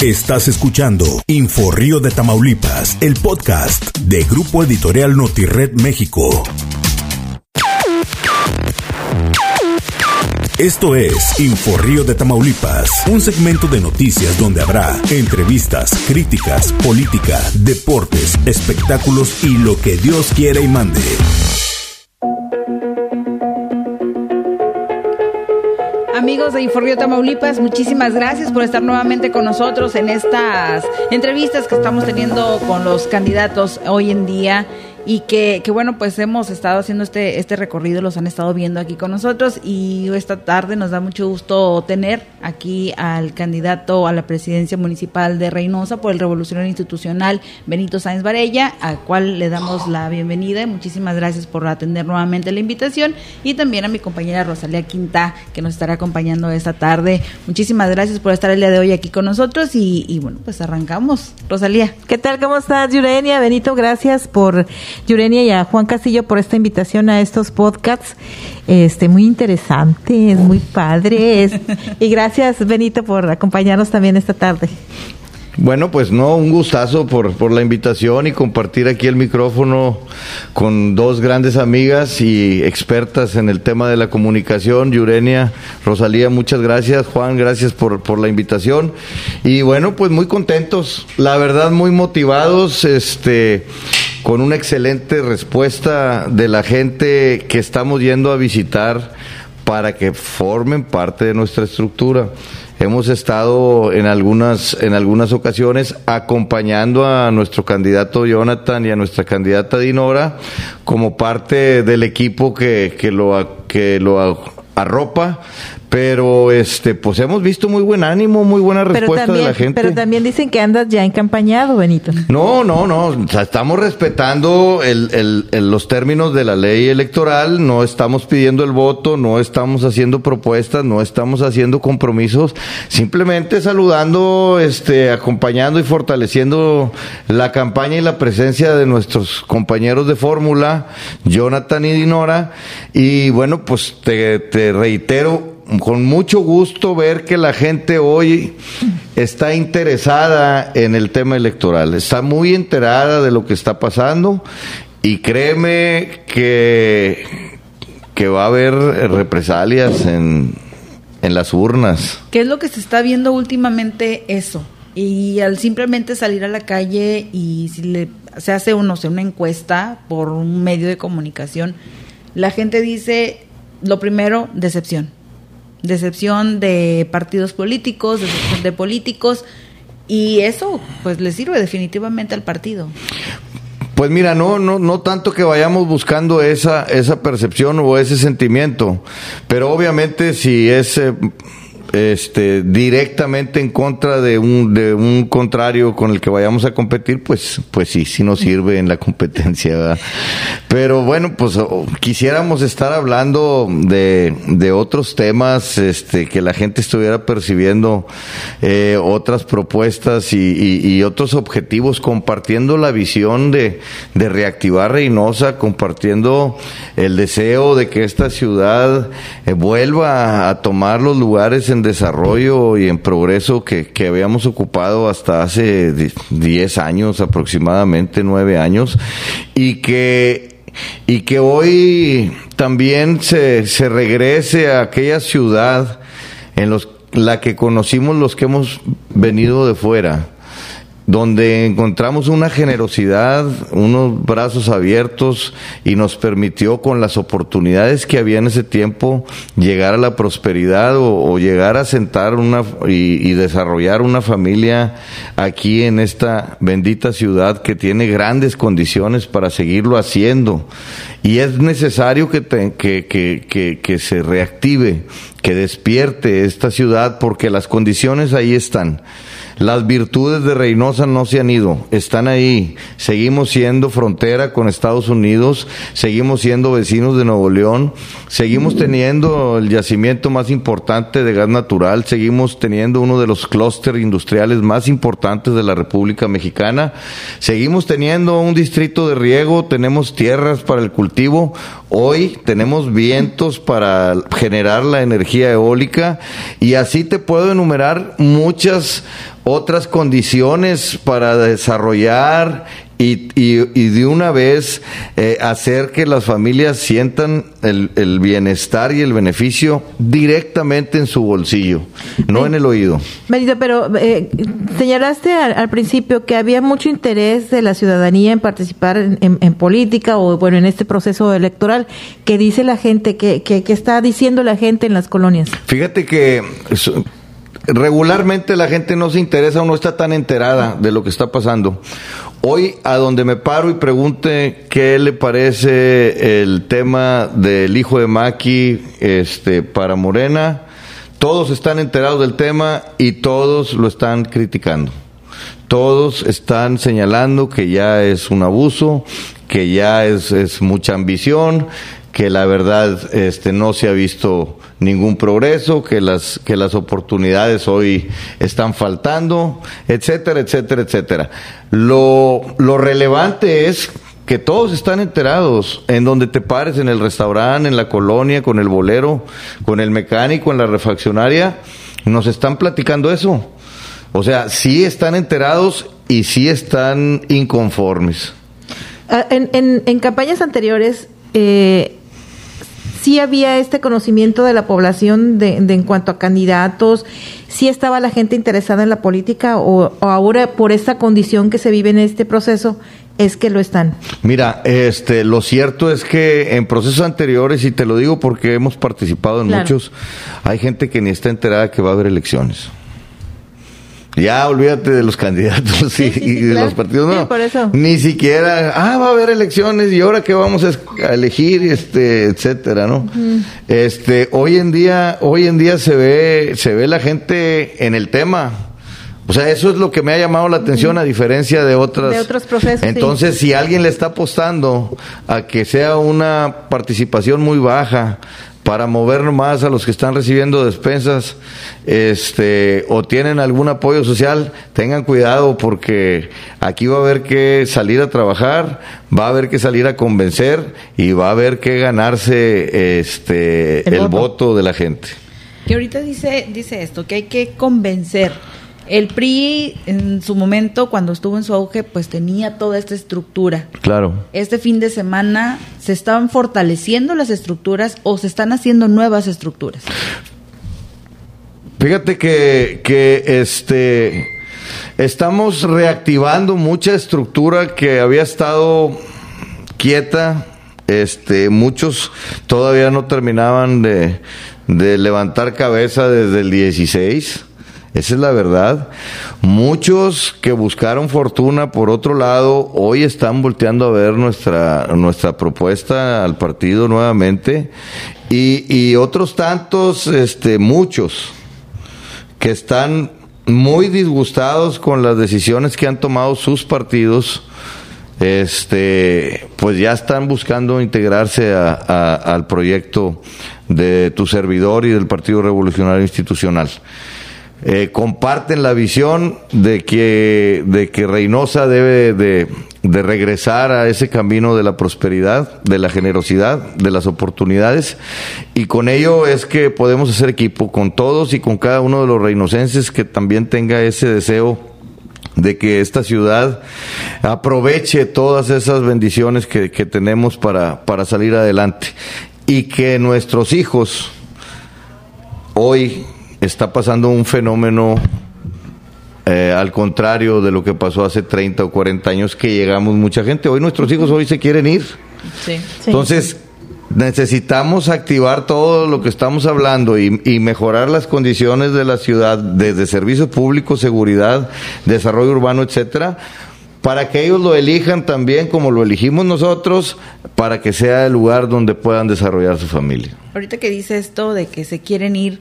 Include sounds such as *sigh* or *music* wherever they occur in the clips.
Estás escuchando Info Río de Tamaulipas, el podcast de Grupo Editorial Notired México. Esto es Info Río de Tamaulipas, un segmento de noticias donde habrá entrevistas, críticas, política, deportes, espectáculos y lo que Dios quiera y mande. Amigos de Inforrio Tamaulipas, muchísimas gracias por estar nuevamente con nosotros en estas entrevistas que estamos teniendo con los candidatos hoy en día y que, que, bueno, pues hemos estado haciendo este, este recorrido, los han estado viendo aquí con nosotros y esta tarde nos da mucho gusto tener aquí al candidato a la presidencia municipal de Reynosa por el Revolucionario Institucional, Benito Sáenz Varella, al cual le damos la bienvenida muchísimas gracias por atender nuevamente la invitación y también a mi compañera Rosalía Quinta, que nos estará acompañando esta tarde. Muchísimas gracias por estar el día de hoy aquí con nosotros y, y bueno, pues arrancamos. Rosalía. ¿Qué tal? ¿Cómo estás, Yurenia? Benito, gracias por Yurenia y a Juan Castillo por esta invitación a estos podcasts. Este, muy interesantes, muy padres. y gracias, Benito, por acompañarnos también esta tarde. Bueno, pues no, un gustazo por, por la invitación y compartir aquí el micrófono con dos grandes amigas y expertas en el tema de la comunicación. Yurenia, Rosalía, muchas gracias. Juan, gracias por, por la invitación. Y bueno, pues muy contentos, la verdad muy motivados, este, con una excelente respuesta de la gente que estamos yendo a visitar para que formen parte de nuestra estructura. Hemos estado en algunas, en algunas ocasiones acompañando a nuestro candidato Jonathan y a nuestra candidata Dinora como parte del equipo que, que lo, que lo arropa, pero este pues hemos visto muy buen ánimo, muy buena respuesta también, de la gente. Pero también dicen que andas ya encampañado, Benito. No, no, no, o sea, estamos respetando el, el, el, los términos de la ley electoral, no estamos pidiendo el voto, no estamos haciendo propuestas, no estamos haciendo compromisos, simplemente saludando, este, acompañando y fortaleciendo la campaña y la presencia de nuestros compañeros de fórmula, Jonathan y Dinora, y bueno, pues te, te reitero, con mucho gusto ver que la gente hoy está interesada en el tema electoral, está muy enterada de lo que está pasando y créeme que, que va a haber represalias en, en las urnas. ¿Qué es lo que se está viendo últimamente eso? Y al simplemente salir a la calle y si le, se hace uno, sé, una encuesta por un medio de comunicación, la gente dice, lo primero, decepción decepción de partidos políticos, decepción de políticos, y eso pues le sirve definitivamente al partido. Pues mira, no, no, no tanto que vayamos buscando esa, esa percepción o ese sentimiento, pero obviamente si es eh, este, directamente en contra de un, de un contrario con el que vayamos a competir, pues, pues sí, sí nos sirve en la competencia. Pero bueno, pues quisiéramos estar hablando de, de otros temas, este, que la gente estuviera percibiendo eh, otras propuestas y, otros objetivos, compartiendo la visión de, de reactivar Reynosa, compartiendo el deseo de que esta ciudad eh, vuelva a tomar los lugares en desarrollo y en progreso que, que habíamos ocupado hasta hace 10 años, aproximadamente 9 años, y que y que hoy también se, se regrese a aquella ciudad en los, la que conocimos los que hemos venido de fuera donde encontramos una generosidad, unos brazos abiertos y nos permitió con las oportunidades que había en ese tiempo llegar a la prosperidad o, llegar a sentar una y, desarrollar una familia aquí en esta bendita ciudad que tiene grandes condiciones para seguirlo haciendo. Y es necesario que, que, que, que, que se reactive, que despierte esta ciudad porque las condiciones ahí están. Las virtudes de Reynosa no se han ido, están ahí. Seguimos siendo frontera con Estados Unidos, seguimos siendo vecinos de Nuevo León, seguimos teniendo el yacimiento más importante de gas natural, seguimos teniendo uno de los clústeres industriales más importantes de la República Mexicana, seguimos teniendo un distrito de riego, tenemos tierras para el cultivo. Hoy tenemos vientos para generar la energía eólica y así te puedo enumerar muchas otras condiciones para desarrollar y, y, de una vez eh, hacer que las familias sientan el, el, bienestar y el beneficio directamente en su bolsillo, no en el oído. Benito, pero eh, señalaste al, principio que había mucho interés de la ciudadanía en participar en, en, política o, bueno, en este proceso electoral. ¿Qué dice la gente? ¿Qué, qué, qué está diciendo la gente en las colonias? Fíjate que regularmente la gente no se interesa o no está tan enterada de lo que está pasando. Hoy, a donde me paro y pregunte qué le parece el tema del hijo de Maki este, para Morena, todos están enterados del tema y todos lo están criticando. Todos están señalando que ya es un abuso, que ya es, es mucha ambición, que la verdad este, no se ha visto ningún progreso, que las, que las oportunidades hoy están faltando, etcétera, etcétera, etcétera. Lo, lo relevante es que todos están enterados en donde te pares, en el restaurante, en la colonia, con el bolero, con el mecánico, en la refaccionaria, nos están platicando eso. O sea, sí están enterados y sí están inconformes. Ah, en, en, en campañas anteriores, eh, sí había este conocimiento de la población de, en cuanto a candidatos, sí estaba la gente interesada en la política o, ahora por esta condición que se vive en este proceso es que lo están. Mira, este, lo cierto es que en procesos anteriores, y te lo digo porque hemos participado en muchos, hay gente que ni está enterada que va a haber elecciones. Ya olvídate de los candidatos *laughs* y, de los partidos, no. por eso. Ni siquiera, ah, va a haber elecciones y ahora qué vamos a elegir, este, etcétera, ¿no? Este, hoy en día, hoy en día se ve, se ve la gente en el tema. O sea, eso es lo que me ha llamado la atención a diferencia de otras. De otros procesos. Entonces, si alguien le está apostando a que sea una participación muy baja, para mover más a los que están recibiendo despensas este, o tienen algún apoyo social, tengan cuidado porque aquí va a haber que salir a trabajar, va a haber que salir a convencer y va a haber que ganarse este, el, voto. de la gente. Que ahorita dice, dice esto, que hay que convencer el PRI en su momento, cuando estuvo en su auge, pues tenía toda esta estructura. Claro. Este fin de semana se estaban fortaleciendo las estructuras o se están haciendo nuevas estructuras. Fíjate que, que este estamos reactivando mucha estructura que había estado quieta. Este, muchos todavía no terminaban de, de levantar cabeza desde el 16 esa es la verdad. Muchos que buscaron fortuna por otro lado, hoy están volteando a ver nuestra, nuestra propuesta al partido nuevamente. Y, otros tantos, este, muchos, que están muy disgustados con las decisiones que han tomado sus partidos este, pues ya están buscando integrarse al proyecto de tu servidor y del Partido Revolucionario Institucional. Eh, comparten la visión de que, de que Reynosa debe de, regresar a ese camino de la prosperidad, de la generosidad, de las oportunidades, y con ello es que podemos hacer equipo con todos y con cada uno de los reinocenses que también tenga ese deseo de que esta ciudad aproveche todas esas bendiciones que, que tenemos para, para salir adelante. Y que nuestros hijos hoy está pasando un fenómeno eh, al contrario de lo que pasó hace 30 o 40 años que llegamos mucha gente. Hoy nuestros hijos hoy se quieren ir. Entonces, necesitamos activar todo lo que estamos hablando y, y, mejorar las condiciones de la ciudad desde servicios públicos, seguridad, desarrollo urbano, etcétera, para que ellos lo elijan también como lo elegimos nosotros, para que sea el lugar donde puedan desarrollar su familia. Ahorita que dice esto de que se quieren ir,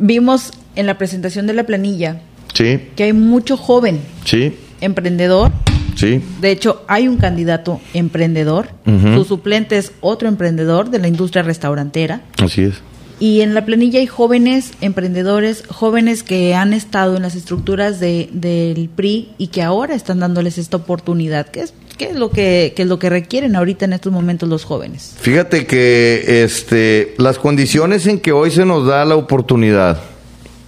Vimos en la presentación de la planilla sí. que hay mucho joven sí. emprendedor. Sí. De hecho, hay un candidato emprendedor. Su suplente es otro emprendedor de la industria restaurantera. Así es. Y en la planilla hay jóvenes emprendedores, jóvenes que han estado en las estructuras de, del PRI y que ahora están dándoles esta oportunidad, que es ¿Qué es lo que, es lo que requieren ahorita en estos momentos los jóvenes? Fíjate que este, las condiciones en que hoy se nos da la oportunidad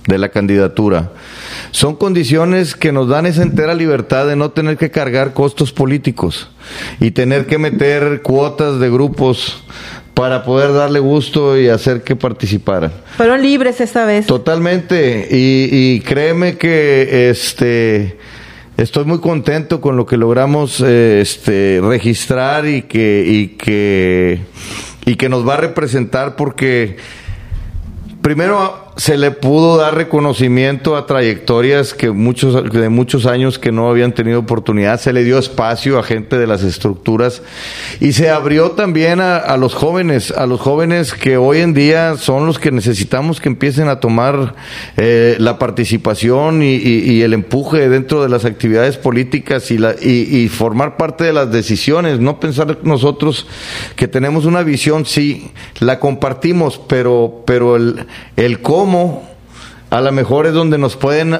de la candidatura son condiciones que nos dan esa entera libertad de no tener que cargar costos políticos y tener que meter cuotas de grupos para poder darle gusto y hacer que participaran. Fueron libres esta vez. Totalmente. Y, y créeme que este estoy muy contento con lo que logramos eh, este registrar y que y que y que nos va a representar porque primero se le pudo dar reconocimiento a trayectorias que muchos de muchos años que no habían tenido oportunidad, se le dio espacio a gente de las estructuras y se abrió también a, los jóvenes, a los jóvenes que hoy en día son los que necesitamos que empiecen a tomar eh, la participación y, el empuje dentro de las actividades políticas y, la, y, formar parte de las decisiones, no pensar nosotros que tenemos una visión, sí, la compartimos, pero, pero el, el cómo a lo mejor es donde nos pueden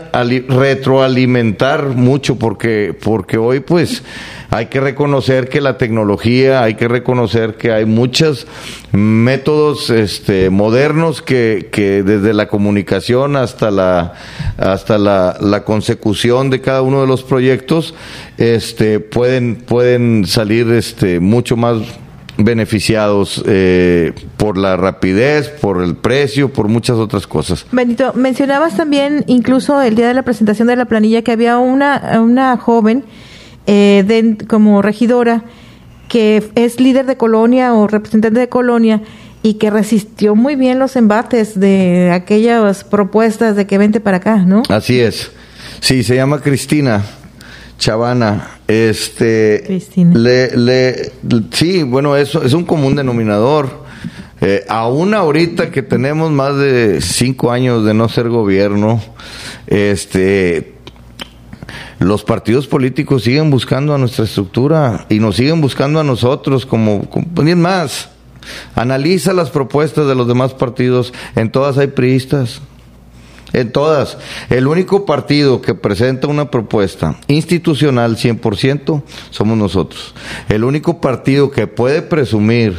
retroalimentar mucho porque porque hoy pues hay que reconocer que la tecnología hay que reconocer que hay muchos métodos este modernos que, desde la comunicación hasta la hasta la, la, consecución de cada uno de los proyectos este pueden pueden salir este mucho más beneficiados eh, por la rapidez, por el precio, por muchas otras cosas. Benito, mencionabas también incluso el día de la presentación de la planilla que había una, una joven eh, como regidora que es líder de colonia o representante de colonia y que resistió muy bien los embates de aquellas propuestas de que vente para acá, ¿no? Así es. Sí, se llama Cristina. Chavana, este, Cristina. Le, le, sí, bueno, eso es un común denominador. Eh, aún ahorita que tenemos más de cinco años de no ser gobierno, este, los partidos políticos siguen buscando a nuestra estructura y nos siguen buscando a nosotros como, como más. Analiza las propuestas de los demás partidos, en todas hay priistas, en todas. El único partido que presenta una propuesta institucional 100% somos nosotros. El único partido que puede presumir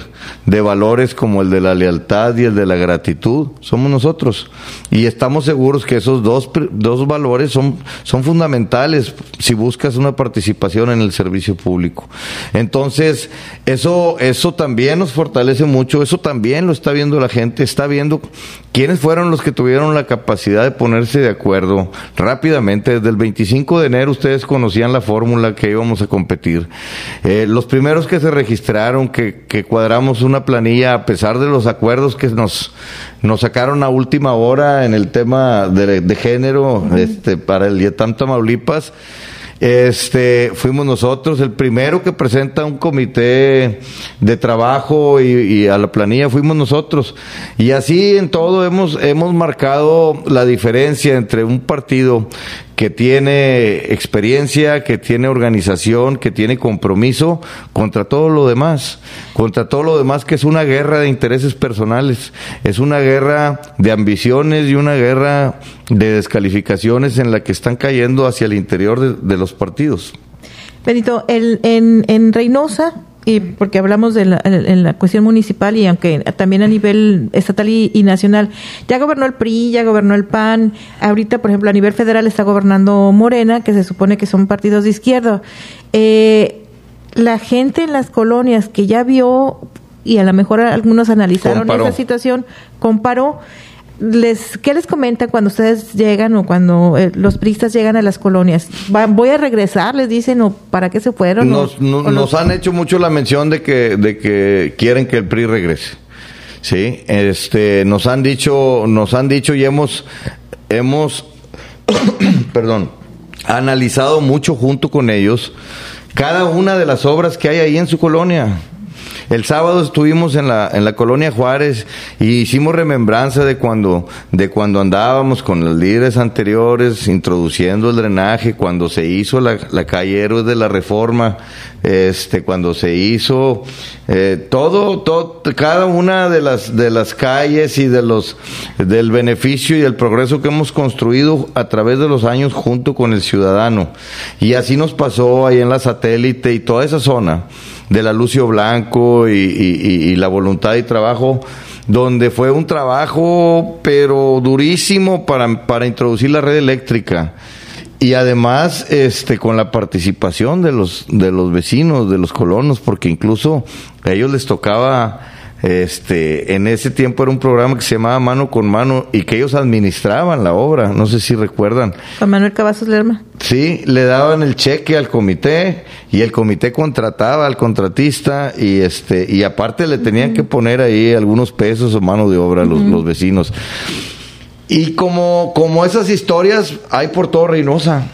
de valores como el de la lealtad y el de la gratitud somos nosotros. Y estamos seguros que esos dos, dos valores son, son fundamentales si buscas una participación en el servicio público. Entonces, eso, eso también nos fortalece mucho, eso también lo está viendo la gente, está viendo quiénes fueron los que tuvieron la capacidad de ponerse de acuerdo rápidamente. Desde el 25 de enero ustedes conocían la fórmula que íbamos a competir. Eh, los primeros que se registraron, que, que, cuadramos una planilla a pesar de los acuerdos que nos, nos sacaron a última hora en el tema de, de género este, para el IETAM Tamaulipas. Este, fuimos nosotros, el primero que presenta un comité de trabajo y, a la planilla fuimos nosotros. Y así en todo hemos, hemos marcado la diferencia entre un partido que tiene experiencia, que tiene organización, que tiene compromiso contra todo lo demás, contra todo lo demás que es una guerra de intereses personales, es una guerra de ambiciones y una guerra de descalificaciones en la que están cayendo hacia el interior de, los partidos. Benito, el, en, en Reynosa y porque hablamos de la, en la cuestión municipal y aunque también a nivel estatal y, nacional, ya gobernó el PRI, ya gobernó el PAN, ahorita, por ejemplo, a nivel federal está gobernando Morena, que se supone que son partidos de izquierda. Eh, la gente en las colonias que ya vio, y a lo mejor algunos analizaron esa situación, comparó les, ¿qué les comentan cuando ustedes llegan o cuando eh, los pristas llegan a las colonias? ¿Voy a regresar? ¿Les dicen o para qué se fueron? Nos, nos han hecho mucho la mención de que, de que quieren que el PRI regrese. Sí, este, nos han dicho, nos han dicho y hemos, hemos, *coughs* perdón, analizado mucho junto con ellos cada una de las obras que hay ahí en su colonia el sábado estuvimos en la, en la colonia Juárez y hicimos remembranza de cuando, de cuando andábamos con los líderes anteriores introduciendo el drenaje, cuando se hizo la, la calle Héroes de la Reforma, este, cuando se hizo eh, todo, todo, cada una de las, de las calles y de los, del beneficio y el progreso que hemos construido a través de los años junto con el ciudadano. Y así nos pasó ahí en la satélite y toda esa zona de la Lucio Blanco y, la voluntad y trabajo donde fue un trabajo pero durísimo para, para introducir la red eléctrica. Y además este con la participación de los de los vecinos de los colonos porque incluso a ellos les tocaba este en ese tiempo era un programa que se llamaba mano con mano y que ellos administraban la obra no sé si recuerdan Juan Manuel Cavazos Lerma sí le daban el cheque al comité y el comité contrataba al contratista y este y aparte le tenían que poner ahí algunos pesos o mano de obra a los, los vecinos y como, como esas historias hay por todo Reynosa.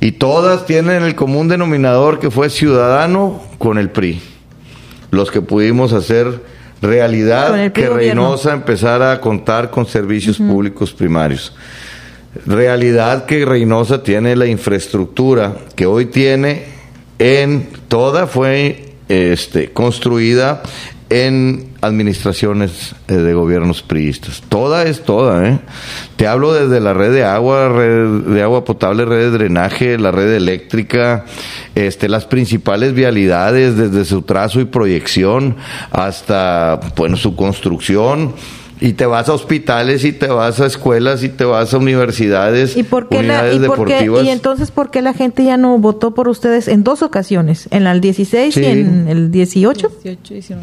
Y todas tienen el común denominador que fue ciudadano con el PRI. Los que pudimos hacer realidad que Reynosa empezara a contar con servicios públicos primarios. Realidad que Reynosa tiene la infraestructura que hoy tiene en toda fue este, construida en administraciones eh, de gobiernos priistas. Toda es toda, ¿eh? Te hablo desde la red de agua, red de agua potable, red de drenaje, la red eléctrica, este, las principales vialidades desde su trazo y proyección hasta, bueno, su construcción y te vas a hospitales y te vas a escuelas y te vas a universidades, ¿Y por qué la, y, y entonces por qué la gente ya no votó por ustedes en dos ocasiones, en el 16 y en el 18? 18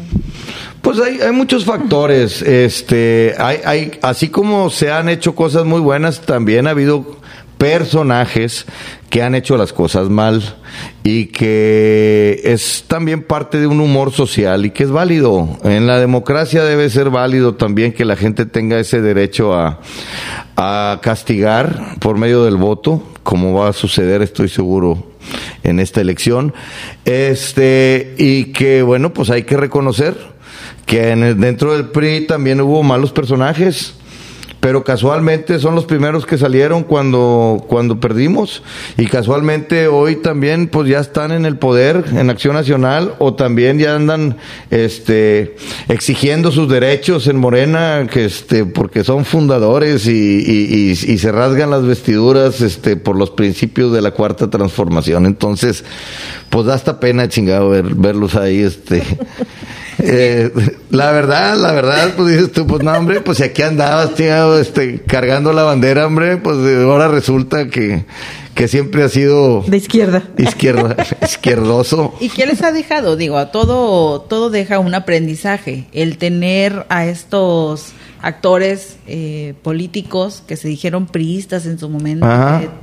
pues hay, hay muchos factores, este, hay, hay, así como se han hecho cosas muy buenas, también ha habido personajes que han hecho las cosas mal y que es también parte de un humor social y que es válido. En la democracia debe ser válido también que la gente tenga ese derecho a, a castigar por medio del voto, como va a suceder, estoy seguro, en esta elección. Este, y que bueno, pues hay que reconocer que en dentro del PRI también hubo malos personajes pero casualmente son los primeros que salieron cuando, cuando perdimos. Y casualmente hoy también pues ya están en el poder en Acción Nacional o también ya andan este exigiendo sus derechos en Morena que este porque son fundadores y, y, y, se rasgan las vestiduras este por los principios de la cuarta transformación. Entonces pues da hasta pena chingado ver, verlos ahí este *laughs* eh, la verdad, la verdad, pues dices tú, pues no, hombre, pues si aquí andabas, tío, este, cargando la bandera, hombre, pues ahora resulta que, que siempre ha sido... De izquierda. Izquierda, *laughs* izquierdoso. ¿Y qué les ha dejado? Digo, a todo, todo deja un aprendizaje. El tener a estos actores eh, políticos que se dijeron priistas en su momento,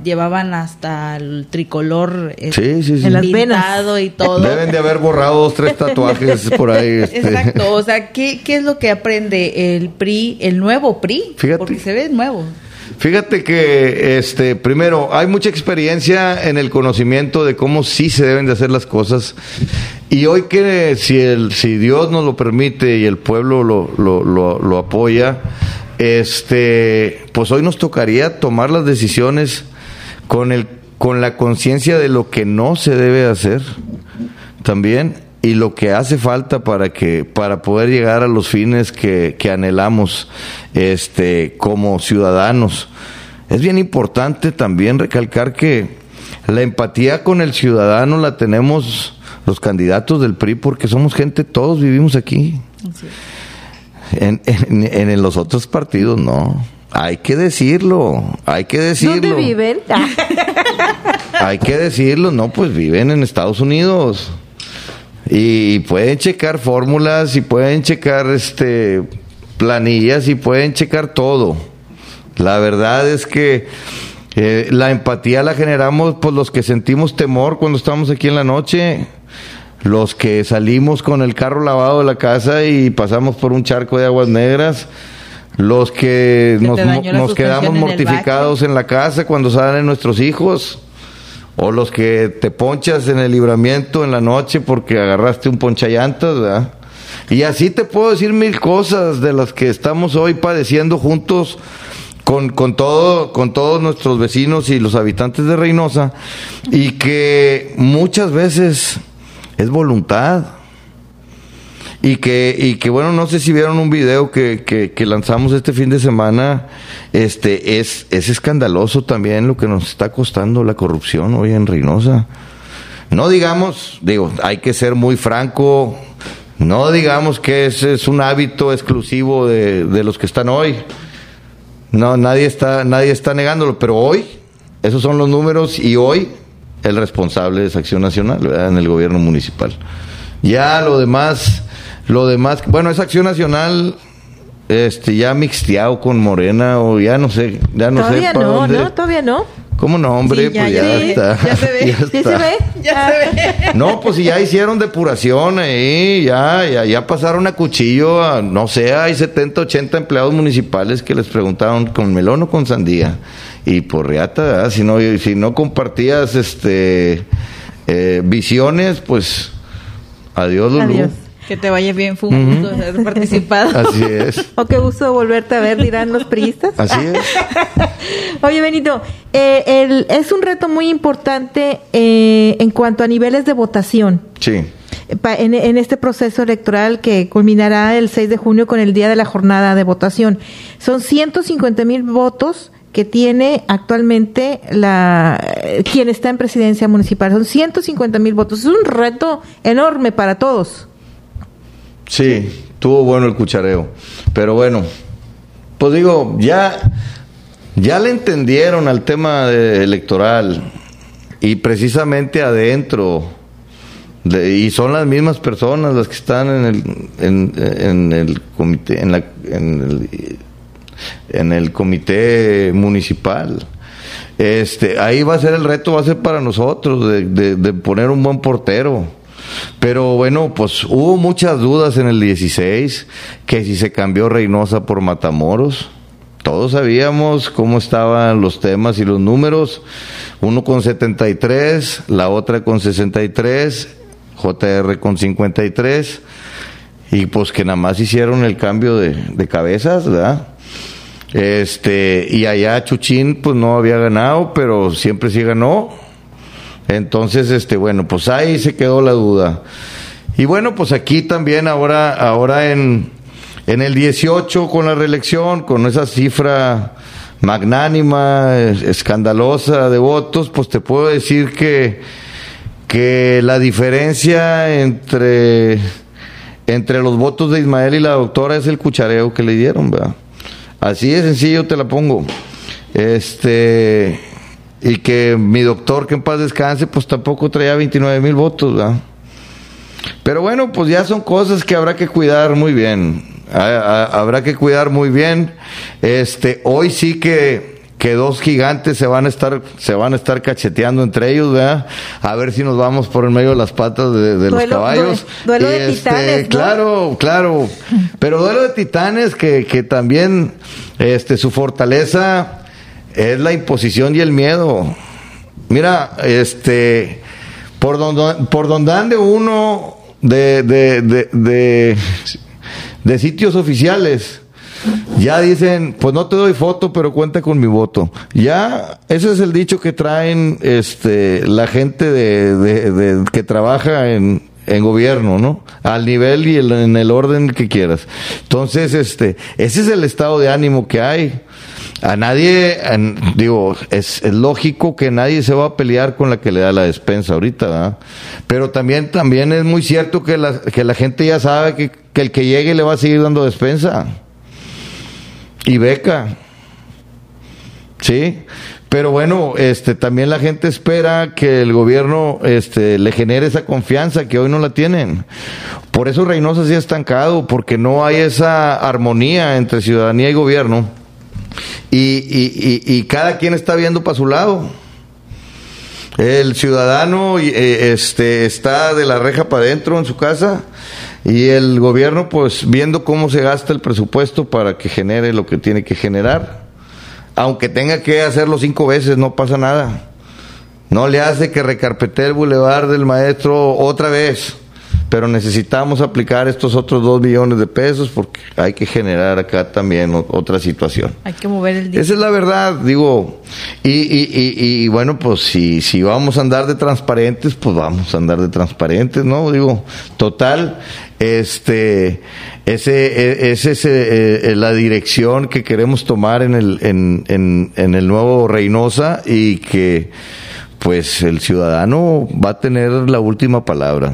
llevaban hasta el tricolor eh, en las venas y todo. Deben de haber borrado dos, tres tatuajes *laughs* por ahí. Este. Exacto, o sea, ¿qué, ¿qué es lo que aprende el PRI, el nuevo PRI? Fíjate. Porque se ve nuevo. Fíjate que, este, primero, hay mucha experiencia en el conocimiento de cómo sí se deben de hacer las cosas. Y hoy que si, el, si Dios nos lo permite y el pueblo lo, lo, apoya, este, pues hoy nos tocaría tomar las decisiones con, el, con la conciencia de lo que no se debe hacer también y lo que hace falta para que para poder llegar a los fines que, que anhelamos este como ciudadanos. Es bien importante también recalcar que la empatía con el ciudadano la tenemos los candidatos del PRI porque somos gente todos vivimos aquí. En, en, en, los otros partidos no. Hay que decirlo hay que decirlo. ¿Dónde viven? hay que decirlo no pues viven en Estados Unidos y pueden checar fórmulas y pueden checar este planillas y pueden checar todo. La verdad es que eh, la empatía la generamos pues los que sentimos temor cuando estamos aquí en la noche, los que salimos con el carro lavado de la casa y pasamos por un charco de aguas negras, los que nos, nos quedamos mortificados en, en la casa cuando salen nuestros hijos o los que te ponchas en el libramiento en la noche porque agarraste un ponchallantas, ¿verdad? Y así te puedo decir mil cosas de las que estamos hoy padeciendo juntos con, con, todo, con todos nuestros vecinos y los habitantes de Reynosa y que muchas veces es voluntad. Y que, y que bueno, no sé si vieron un video que, que, que, lanzamos este fin de semana, este, es, es escandaloso también lo que nos está costando la corrupción hoy en Reynosa. No digamos, digo, hay que ser muy franco, no digamos que ese es un hábito exclusivo de, de los que están hoy. No, nadie está, nadie está negándolo, pero hoy, esos son los números y hoy el responsable es Acción Nacional, ¿verdad? En el gobierno municipal. Ya lo demás, lo demás, bueno, es Acción Nacional, este, ya mixteado con Morena o ya no sé, ya no todavía sé. Todavía no, ¿no? Todavía no. ¿Cómo no, hombre? Sí, ya, pues ya, ya, está. ya se *laughs* ve. Ya ¿Sí está. se ve? Ya se ve. No, pues si ya hicieron depuración ahí, ya, ya, ya pasaron a cuchillo a, no sé, hay 70, 80 empleados municipales que les preguntaron con melón o con sandía. Y por reata, ¿verdad? si no, si no compartías este eh, visiones, pues adiós, Lulú. Adiós. Que te vaya bien, fue un gusto haber participado. Así es, *laughs* O qué gusto volverte a ver, dirán los priistas. así es. *laughs* Oye, Benito, eh, el- es un reto muy importante eh, en cuanto a niveles de votación. Sí, En, en este proceso electoral que culminará el 6 de junio con el día de la jornada de votación. Son 150 mil votos que tiene actualmente la quien está en presidencia municipal. Son 150 mil votos. Es un reto enorme para todos. Sí, tuvo bueno el cuchareo. Pero bueno, pues digo, ya, ya le entendieron al tema de- electoral y precisamente adentro. de- y son las mismas personas las que están en el, en, el comité, en, la, en, el, en el comité municipal. Este, ahí va a ser el reto, va a ser para nosotros de poner un buen portero. Pero bueno, pues hubo muchas dudas en el 16, que si se cambió Reynosa por Matamoros. Todos sabíamos cómo estaban los temas y los números. Uno con 73, la otra con 63, JR con 53. Y pues que nada más hicieron el cambio de, de cabezas, ¿verdad? Este, y allá Chuchín pues no había ganado, pero siempre sí ganó. Entonces, este, bueno, pues ahí se quedó la duda. Y bueno, pues aquí también ahora, ahora en, en el 18 con la reelección, con esa cifra magnánima, es- escandalosa de votos, pues te puedo decir que, que la diferencia entre, entre los votos de Ismael y la doctora es el cuchareo que le dieron, ¿verdad? Así de sencillo te la pongo. Este, y que mi doctor, que en paz descanse, pues tampoco traía 29 mil votos, ¿verdad? Pero bueno, pues ya son cosas que habrá que cuidar muy bien. Ha- ha- Habrá que cuidar muy bien. Este, hoy sí que, que dos gigantes se van a estar, se van a estar cacheteando entre ellos, ¿verdad? A ver si nos vamos por el medio de las patas de, de los caballos. due- duelo de este, titanes, ¿no? Claro, claro. Pero duelo de titanes que, que también, este, su fortaleza es la imposición y el miedo. Mira, este, por donde, por donde ande uno de, de, de, de, de sitios oficiales, ya dicen, pues no te doy foto, pero cuenta con mi voto. Ya, ese es el dicho que traen este, la gente de, de- de- que trabaja en, en gobierno, ¿no? Al nivel y el- en el orden que quieras. Entonces, este, ese es el estado de ánimo que hay. A nadie, digo, es, es lógico que nadie se va a pelear con la que le da la despensa ahorita, ¿verdad? Pero también, también es muy cierto que la, que la gente ya sabe que, que el que llegue le va a seguir dando despensa y beca. Sí, pero bueno, este también la gente espera que el gobierno este le genere esa confianza que hoy no la tienen. Por eso Reynosa se ha estancado porque no hay esa armonía entre ciudadanía y gobierno. Y, y, cada quien está viendo para su lado. El ciudadano eh, este, está de la reja para adentro en su casa y el gobierno pues viendo cómo se gasta el presupuesto para que genere lo que tiene que generar. Aunque tenga que hacerlo cinco veces, no pasa nada. No le hace que recarpete el bulevar del maestro otra vez pero necesitamos aplicar estos otros dos millones de pesos porque hay que generar acá también otra situación. Hay que mover el dinero. Esa es la verdad, digo, y, y, y, y, bueno, pues si, si vamos a andar de transparentes, pues vamos a andar de transparentes, ¿no? Digo, total, este, ese, ese es eh, la dirección que queremos tomar en el, en, en, en el nuevo Reynosa y que pues el ciudadano va a tener la última palabra.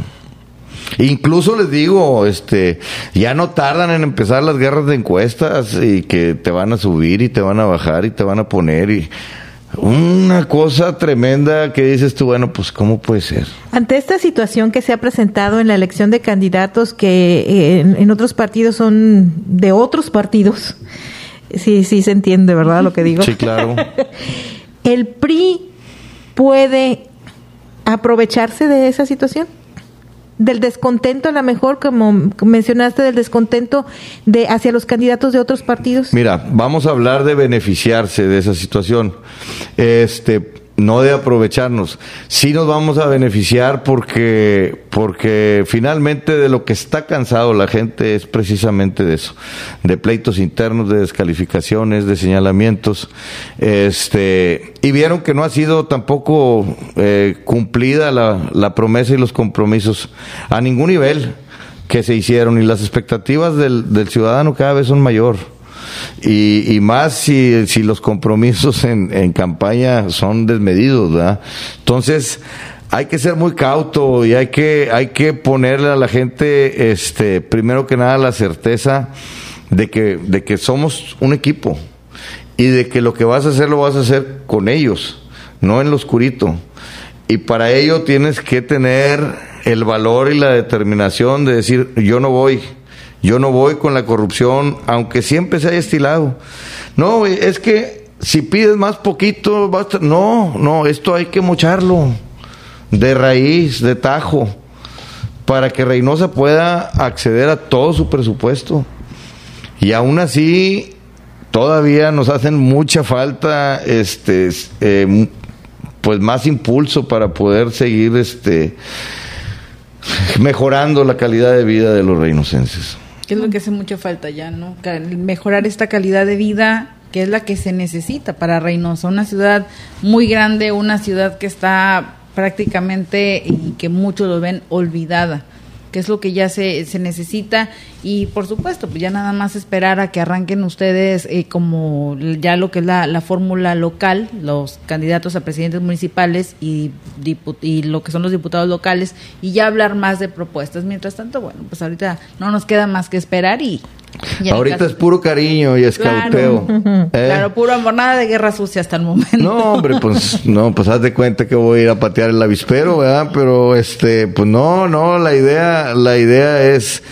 Incluso les digo, este, ya no tardan en empezar las guerras de encuestas y que te van a subir y te van a bajar y te van a poner y una cosa tremenda que dices tú, bueno, pues ¿cómo puede ser? Ante esta situación que se ha presentado en la elección de candidatos que eh, en, en otros partidos son de otros partidos, sí, sí se entiende, ¿verdad? Lo que digo. Sí, claro. *laughs* ¿El PRI puede aprovecharse de esa situación? Del descontento, a lo mejor, como mencionaste, del descontento de hacia los candidatos de otros partidos? Mira, vamos a hablar de beneficiarse de esa situación. Este, no de aprovecharnos. Sí nos vamos a beneficiar porque, porque finalmente de lo que está cansado la gente es precisamente de eso, de pleitos internos, de descalificaciones, de señalamientos, este, y vieron que no ha sido tampoco eh, cumplida la, la promesa y los compromisos a ningún nivel que se hicieron y las expectativas del, del ciudadano cada vez son mayor. Y, y más si, si los compromisos en, en campaña son desmedidos, ¿verdad? Entonces, hay que ser muy cauto y hay que, hay que ponerle a la gente, este, primero que nada, la certeza de que, de que somos un equipo y de que lo que vas a hacer lo vas a hacer con ellos, no en lo oscurito. Y para ello tienes que tener el valor y la determinación de decir, yo no voy, yo no voy con la corrupción, aunque siempre se haya estilado. No, es que si pides más poquito, basta. No, no, esto hay que mocharlo de raíz, de tajo, para que Reynosa pueda acceder a todo su presupuesto. Y aún así, todavía nos hacen mucha falta, este, eh, pues más impulso para poder seguir, este, mejorando la calidad de vida de los reinocenses que es lo que hace mucha falta ya, ¿no? Mejorar esta calidad de vida que es la que se necesita para Reynosa, una ciudad muy grande, una ciudad que está prácticamente y que muchos lo ven olvidada que es lo que ya se, se necesita y por supuesto pues ya nada más esperar a que arranquen ustedes eh, como ya lo que es la, la fórmula local los candidatos a presidentes municipales y, y lo que son los diputados locales y ya hablar más de propuestas mientras tanto bueno pues ahorita no nos queda más que esperar y Ahorita es puro cariño y escauteo. Claro, ¿eh? *laughs* claro, puro amor, nada de guerra sucia hasta el momento. No, hombre, pues no, pues haz de cuenta que voy a ir a patear el avispero, ¿verdad? Pero este, pues no, no, la idea, la idea es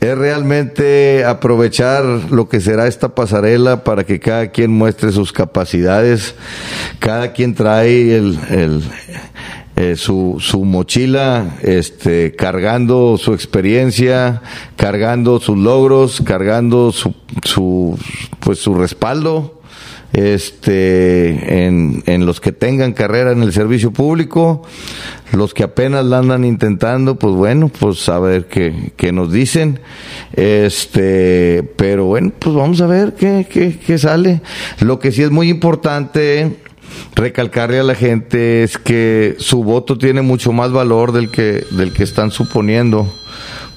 es realmente aprovechar lo que será esta pasarela para que cada quien muestre sus capacidades, cada quien trae el, el eh, su, su mochila, este, cargando su experiencia, cargando sus logros, cargando su, su, pues su respaldo, este, en, en los que tengan carrera en el servicio público, los que apenas la andan intentando, pues bueno, pues a ver qué, qué nos dicen, este, pero bueno, pues vamos a ver qué, qué, qué sale. Lo que sí es muy importante, recalcarle a la gente es que su voto tiene mucho más valor del que, del que están suponiendo.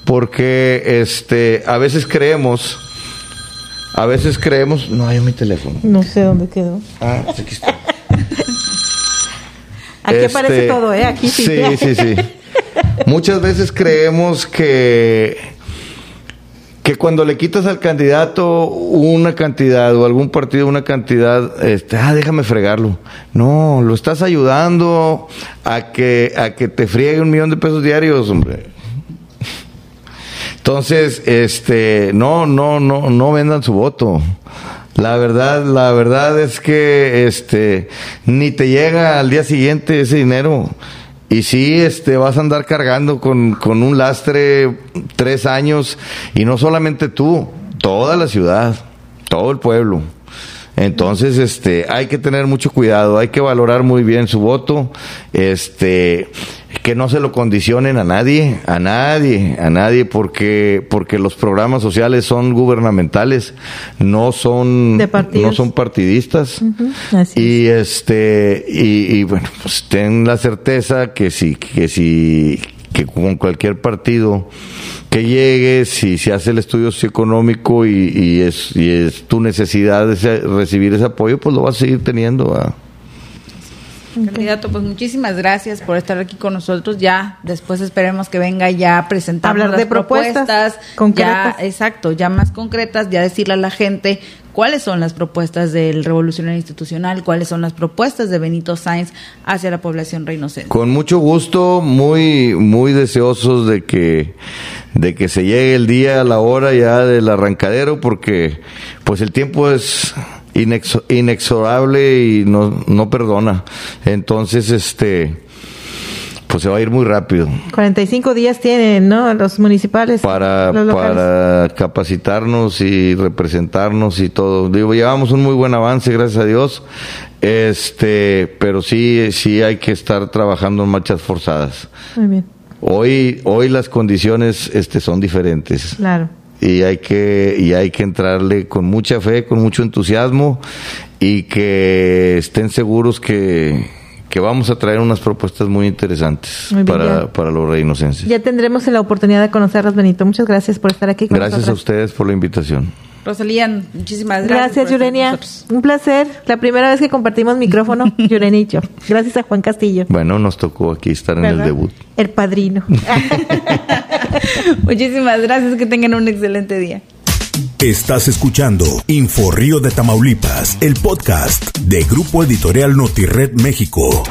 Porque este, a veces creemos, a veces creemos, no hay mi teléfono. No sé dónde quedó. Ah, pues aquí está. *laughs* aquí este, aparece todo, ¿eh? Aquí sí. Sí, sí, sí. Muchas veces creemos que que cuando le quitas al candidato una cantidad o algún partido una cantidad, este, ah, déjame fregarlo. No, lo estás ayudando a que a que te friegue un millón de pesos diarios, hombre. Entonces, este, no, no, no, no vendan su voto. La verdad, la verdad es que, este, ni te llega al día siguiente ese dinero. Y sí, este, vas a andar cargando con, con un lastre tres años y no solamente tú, toda la ciudad, todo el pueblo. Entonces, este, hay que tener mucho cuidado, hay que valorar muy bien su voto, este, que no se lo condicionen a nadie, a nadie, a nadie, porque, porque los programas sociales son gubernamentales, no son, no son partidistas. y este, y, y, bueno, pues ten la certeza que si, que si, que con cualquier partido que llegue, si se hace el estudio socioeconómico y, y, es, y es tu necesidad de recibir ese apoyo, pues lo vas a seguir teniendo. Candidato, pues muchísimas gracias por estar aquí con nosotros. Ya después esperemos que venga ya a presentar las de propuestas, concretas. Ya, exacto, ya más concretas, ya decirle a la gente cuáles son las propuestas del Revolucionario Institucional, cuáles son las propuestas de Benito Sáenz hacia la población reinocente. Con mucho gusto, muy muy deseosos de que de que se llegue el día, la hora ya del arrancadero porque pues el tiempo es inexorable y no, no perdona. Entonces, este, pues se va a ir muy rápido. 45 días tienen, ¿no? Los municipales. Para, para capacitarnos y representarnos y todo. Digo, llevamos un muy buen avance, gracias a Dios. Este, pero sí, sí hay que estar trabajando en marchas forzadas. Muy bien. Hoy, hoy las condiciones, este, son diferentes. Claro y hay que y hay que entrarle con mucha fe, con mucho entusiasmo y que estén seguros que, que vamos a traer unas propuestas muy interesantes para, para, los reinocenses. Ya tendremos la oportunidad de conocerlas, Benito. Muchas gracias por estar aquí con Gracias a ustedes por la invitación. Rosalía, muchísimas gracias. Gracias, Yurenia. Un placer. La primera vez que compartimos micrófono, *laughs* Yurenia y yo. Gracias a Juan Castillo. Bueno, nos tocó aquí estar en el debut. El padrino. *laughs* muchísimas gracias. Que tengan un excelente día. Estás escuchando Info Río de Tamaulipas, el podcast de Grupo Editorial Notired México.